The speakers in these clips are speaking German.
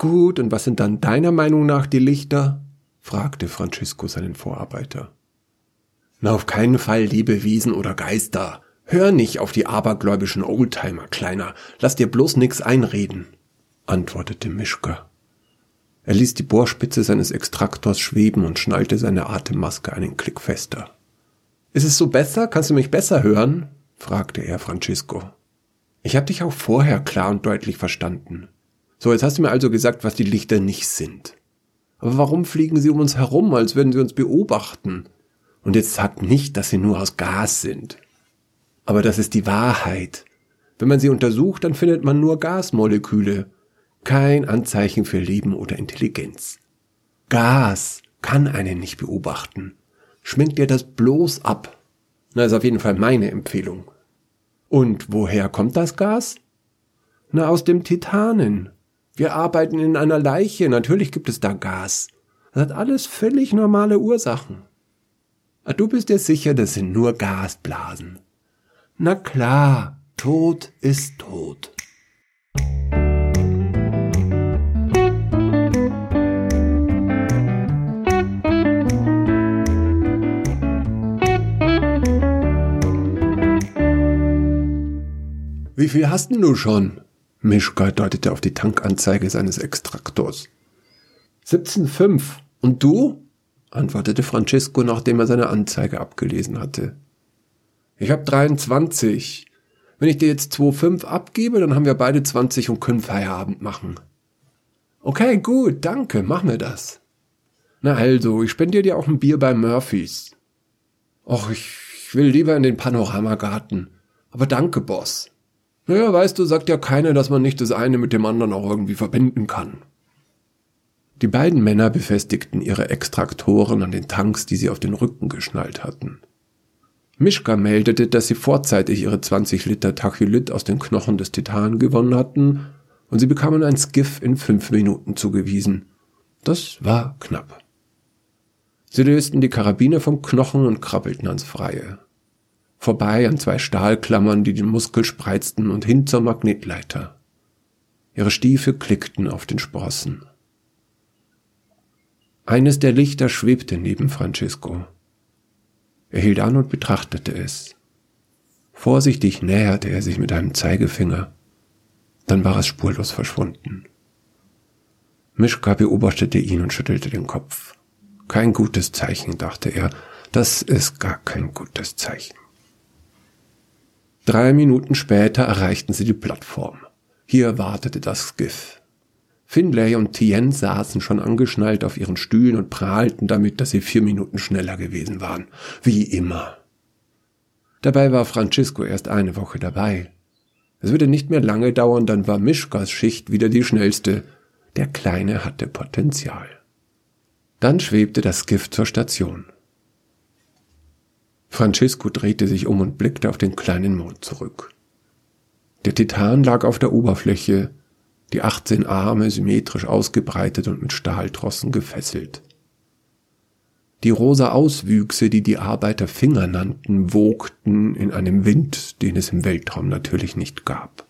Gut, und was sind dann deiner Meinung nach die Lichter? fragte Francisco seinen Vorarbeiter. Na, auf keinen Fall Lebewesen oder Geister. Hör nicht auf die abergläubischen Oldtimer, Kleiner. Lass dir bloß nix einreden, antwortete Mischka. Er ließ die Bohrspitze seines Extraktors schweben und schnallte seine Atemmaske einen Klick fester. Ist es so besser? Kannst du mich besser hören? fragte er Francisco. Ich hab dich auch vorher klar und deutlich verstanden. So, jetzt hast du mir also gesagt, was die Lichter nicht sind. Aber warum fliegen sie um uns herum, als würden sie uns beobachten? Und jetzt sag nicht, dass sie nur aus Gas sind. Aber das ist die Wahrheit. Wenn man sie untersucht, dann findet man nur Gasmoleküle. Kein Anzeichen für Leben oder Intelligenz. Gas kann einen nicht beobachten. Schminkt dir das bloß ab. Na, ist auf jeden Fall meine Empfehlung. Und woher kommt das Gas? Na, aus dem Titanen. Wir arbeiten in einer Leiche, natürlich gibt es da Gas. Das hat alles völlig normale Ursachen. Ah, du bist dir sicher, das sind nur Gasblasen. Na klar, Tod ist tot. Wie viel hast denn du schon? Mischka deutete auf die Tankanzeige seines Extraktors. 17,5. Und du? antwortete Francesco, nachdem er seine Anzeige abgelesen hatte. Ich hab 23. Wenn ich dir jetzt 2,5 abgebe, dann haben wir beide 20 und können Feierabend machen. Okay, gut, danke, mach mir das. Na also, ich spendiere dir auch ein Bier bei Murphys. Och, ich will lieber in den Panoramagarten. Aber danke, Boss. Naja, weißt du, sagt ja keiner, dass man nicht das eine mit dem anderen auch irgendwie verbinden kann. Die beiden Männer befestigten ihre Extraktoren an den Tanks, die sie auf den Rücken geschnallt hatten. Mischka meldete, dass sie vorzeitig ihre 20 Liter Tachylit aus den Knochen des Titan gewonnen hatten und sie bekamen ein Skiff in fünf Minuten zugewiesen. Das war knapp. Sie lösten die Karabine vom Knochen und krabbelten ans Freie. Vorbei an zwei Stahlklammern, die den Muskel spreizten und hin zur Magnetleiter. Ihre Stiefel klickten auf den Sprossen. Eines der Lichter schwebte neben Francisco. Er hielt an und betrachtete es. Vorsichtig näherte er sich mit einem Zeigefinger. Dann war es spurlos verschwunden. Mischka beobachtete ihn und schüttelte den Kopf. Kein gutes Zeichen, dachte er. Das ist gar kein gutes Zeichen. Drei Minuten später erreichten sie die Plattform. Hier wartete das Skiff. Finlay und Tien saßen schon angeschnallt auf ihren Stühlen und prahlten damit, dass sie vier Minuten schneller gewesen waren. Wie immer. Dabei war Francisco erst eine Woche dabei. Es würde nicht mehr lange dauern, dann war Mischkas Schicht wieder die schnellste. Der Kleine hatte Potenzial. Dann schwebte das Gift zur Station. Francisco drehte sich um und blickte auf den kleinen Mond zurück. Der Titan lag auf der Oberfläche, die 18 Arme symmetrisch ausgebreitet und mit Stahltrossen gefesselt. Die rosa Auswüchse, die die Arbeiter Finger nannten, wogten in einem Wind, den es im Weltraum natürlich nicht gab.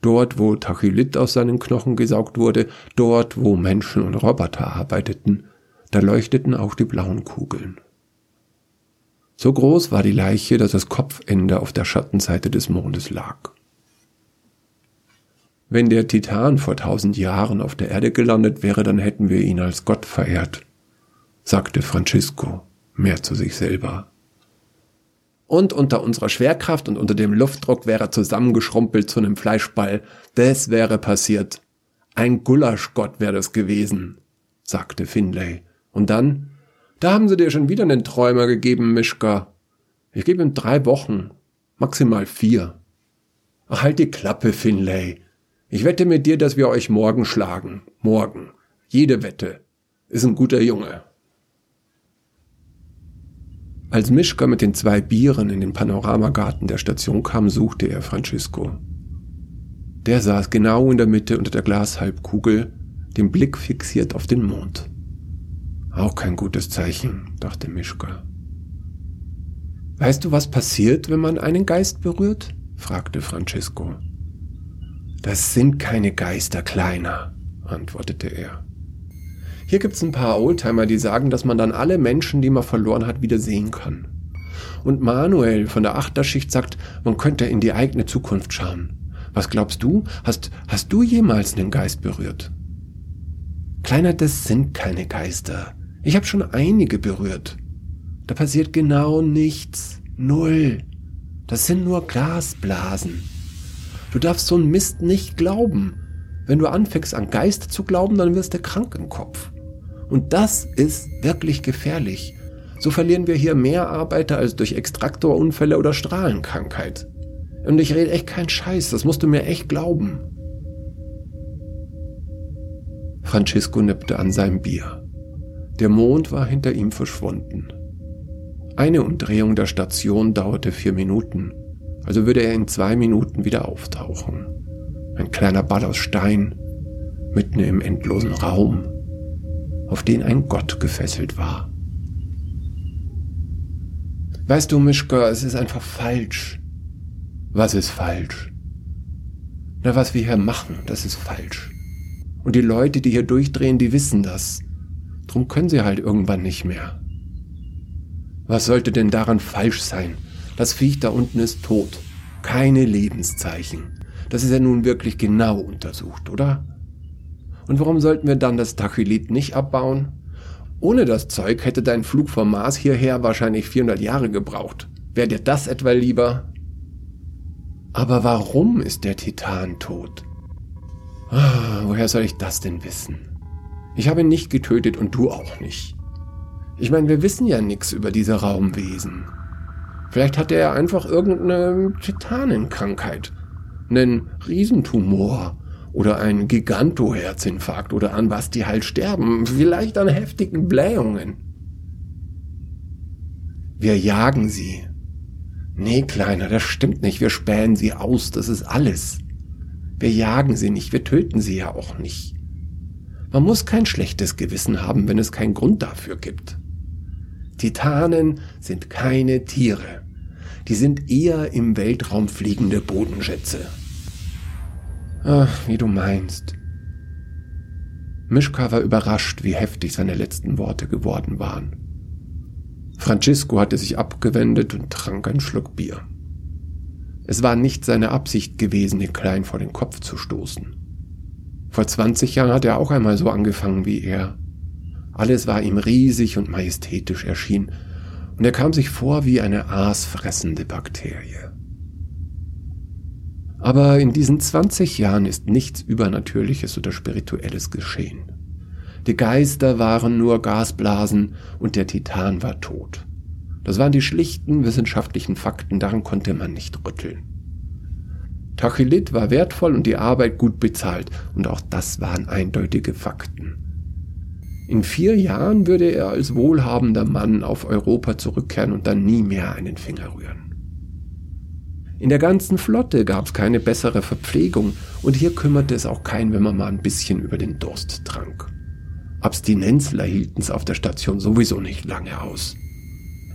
Dort, wo Tachylit aus seinen Knochen gesaugt wurde, dort, wo Menschen und Roboter arbeiteten, da leuchteten auch die blauen Kugeln. So groß war die Leiche, dass das Kopfende auf der Schattenseite des Mondes lag. Wenn der Titan vor tausend Jahren auf der Erde gelandet wäre, dann hätten wir ihn als Gott verehrt, sagte Francisco, mehr zu sich selber. Und unter unserer Schwerkraft und unter dem Luftdruck wäre er zusammengeschrumpelt zu einem Fleischball. Das wäre passiert. Ein Gulaschgott wäre das gewesen, sagte Finlay. Und dann? Da haben sie dir schon wieder einen Träumer gegeben, Mischka. Ich gebe ihm drei Wochen, maximal vier. Ach, halt die Klappe, Finlay. Ich wette mit dir, dass wir euch morgen schlagen. Morgen. Jede Wette. Ist ein guter Junge. Als Mischka mit den zwei Bieren in den Panoramagarten der Station kam, suchte er Francisco. Der saß genau in der Mitte unter der Glashalbkugel, den Blick fixiert auf den Mond. Auch kein gutes Zeichen, dachte Mischka. Weißt du, was passiert, wenn man einen Geist berührt? fragte Francisco. Das sind keine Geister, Kleiner, antwortete er. Hier gibt's ein paar Oldtimer, die sagen, dass man dann alle Menschen, die man verloren hat, wieder sehen kann. Und Manuel von der Achterschicht sagt, man könnte in die eigene Zukunft schauen. Was glaubst du? Hast, hast du jemals einen Geist berührt? Kleiner, das sind keine Geister. Ich habe schon einige berührt. Da passiert genau nichts. Null. Das sind nur Glasblasen. Du darfst so einen Mist nicht glauben. Wenn du anfängst an Geist zu glauben, dann wirst du krank im Kopf. Und das ist wirklich gefährlich. So verlieren wir hier mehr Arbeiter als durch Extraktorunfälle oder Strahlenkrankheit. Und ich rede echt keinen Scheiß, das musst du mir echt glauben. Francisco nippte an seinem Bier. Der Mond war hinter ihm verschwunden. Eine Umdrehung der Station dauerte vier Minuten, also würde er in zwei Minuten wieder auftauchen. Ein kleiner Ball aus Stein, mitten im endlosen Raum, auf den ein Gott gefesselt war. Weißt du, Mischka, es ist einfach falsch. Was ist falsch? Na, was wir hier machen, das ist falsch. Und die Leute, die hier durchdrehen, die wissen das. Drum können sie halt irgendwann nicht mehr. Was sollte denn daran falsch sein? Das Viech da unten ist tot. Keine Lebenszeichen. Das ist ja nun wirklich genau untersucht, oder? Und warum sollten wir dann das Tachylit nicht abbauen? Ohne das Zeug hätte dein Flug vom Mars hierher wahrscheinlich 400 Jahre gebraucht. Wäre dir das etwa lieber? Aber warum ist der Titan tot? Ah, woher soll ich das denn wissen? Ich habe ihn nicht getötet und du auch nicht. Ich meine, wir wissen ja nichts über diese Raumwesen. Vielleicht hat er einfach irgendeine Titanenkrankheit, einen Riesentumor oder einen Gigantoherzinfarkt oder an was die halt sterben, vielleicht an heftigen Blähungen. Wir jagen sie. Nee, Kleiner, das stimmt nicht. Wir spähen sie aus, das ist alles. Wir jagen sie nicht, wir töten sie ja auch nicht. Man muss kein schlechtes Gewissen haben, wenn es keinen Grund dafür gibt. Titanen sind keine Tiere. Die sind eher im Weltraum fliegende Bodenschätze. Ach, wie du meinst. Mischka war überrascht, wie heftig seine letzten Worte geworden waren. Francisco hatte sich abgewendet und trank einen Schluck Bier. Es war nicht seine Absicht gewesen, den Kleinen vor den Kopf zu stoßen. Vor 20 Jahren hat er auch einmal so angefangen wie er. Alles war ihm riesig und majestätisch erschienen, und er kam sich vor wie eine aasfressende Bakterie. Aber in diesen 20 Jahren ist nichts Übernatürliches oder Spirituelles geschehen. Die Geister waren nur Gasblasen und der Titan war tot. Das waren die schlichten wissenschaftlichen Fakten, daran konnte man nicht rütteln. Tachilit war wertvoll und die Arbeit gut bezahlt, und auch das waren eindeutige Fakten. In vier Jahren würde er als wohlhabender Mann auf Europa zurückkehren und dann nie mehr einen Finger rühren. In der ganzen Flotte gab es keine bessere Verpflegung und hier kümmerte es auch keinen, wenn man mal ein bisschen über den Durst trank. Abstinenzler hielten es auf der Station sowieso nicht lange aus.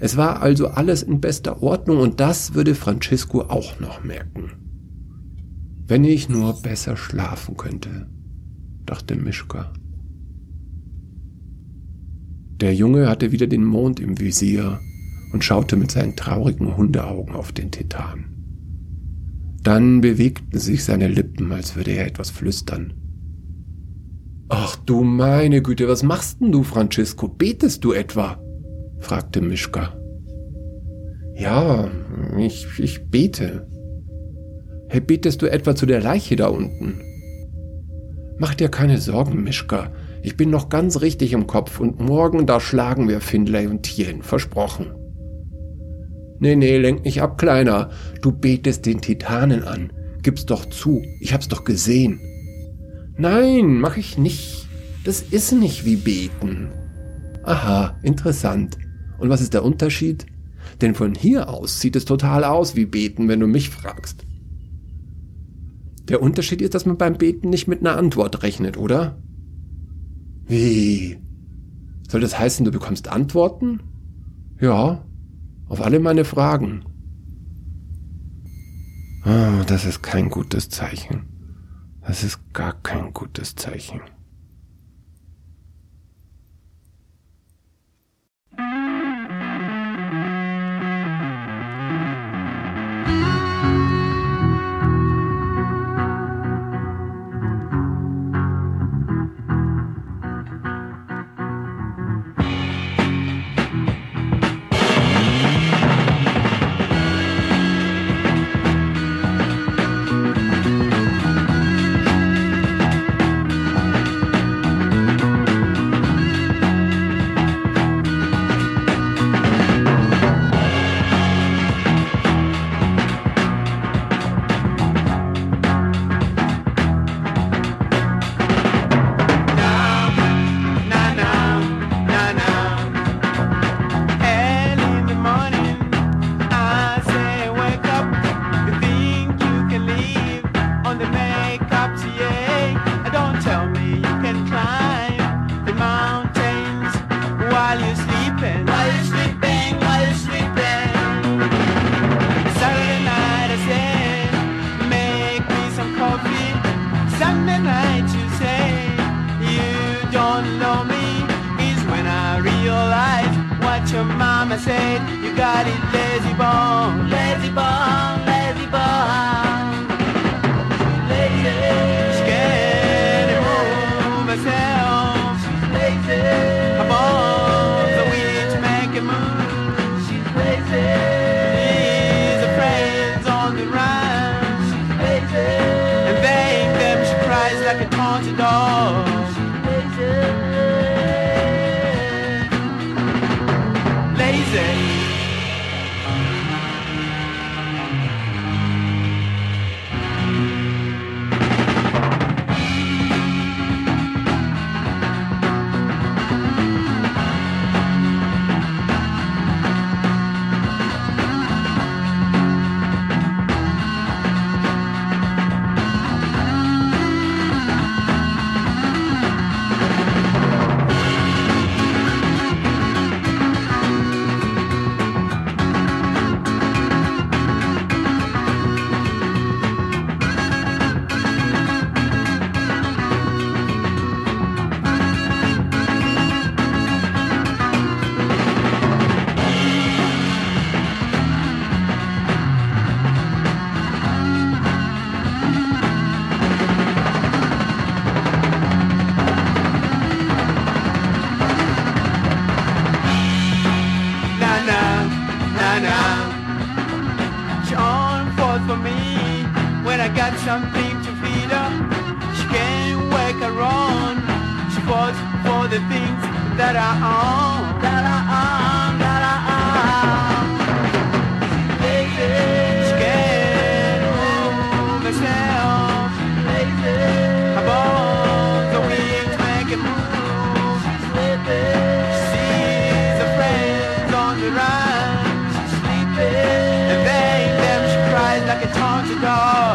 Es war also alles in bester Ordnung und das würde Francisco auch noch merken. Wenn ich nur besser schlafen könnte, dachte Mischka. Der Junge hatte wieder den Mond im Visier und schaute mit seinen traurigen Hundeaugen auf den Titan. Dann bewegten sich seine Lippen, als würde er etwas flüstern. Ach du meine Güte, was machst denn du, Francisco? Betest du etwa? fragte Mischka. Ja, ich, ich bete. Hey, betest du etwa zu der Leiche da unten? Mach dir keine Sorgen, Mischka. Ich bin noch ganz richtig im Kopf und morgen da schlagen wir Findlay und Tien, versprochen. Nee, nee, lenk nicht ab, Kleiner. Du betest den Titanen an. Gib's doch zu. Ich hab's doch gesehen. Nein, mach ich nicht. Das ist nicht wie beten. Aha, interessant. Und was ist der Unterschied? Denn von hier aus sieht es total aus wie beten, wenn du mich fragst. Der Unterschied ist, dass man beim Beten nicht mit einer Antwort rechnet, oder? Wie? Soll das heißen, du bekommst Antworten? Ja, auf alle meine Fragen. Oh, das ist kein gutes Zeichen. Das ist gar kein gutes Zeichen. When I got something to feed her. She can't her on. She falls for the things that I own, that I own, that I own. She can't move herself. Her bones are weak to make a move. She sees her friends on the run. She's sleeping. And they them she cries like a taunted dog.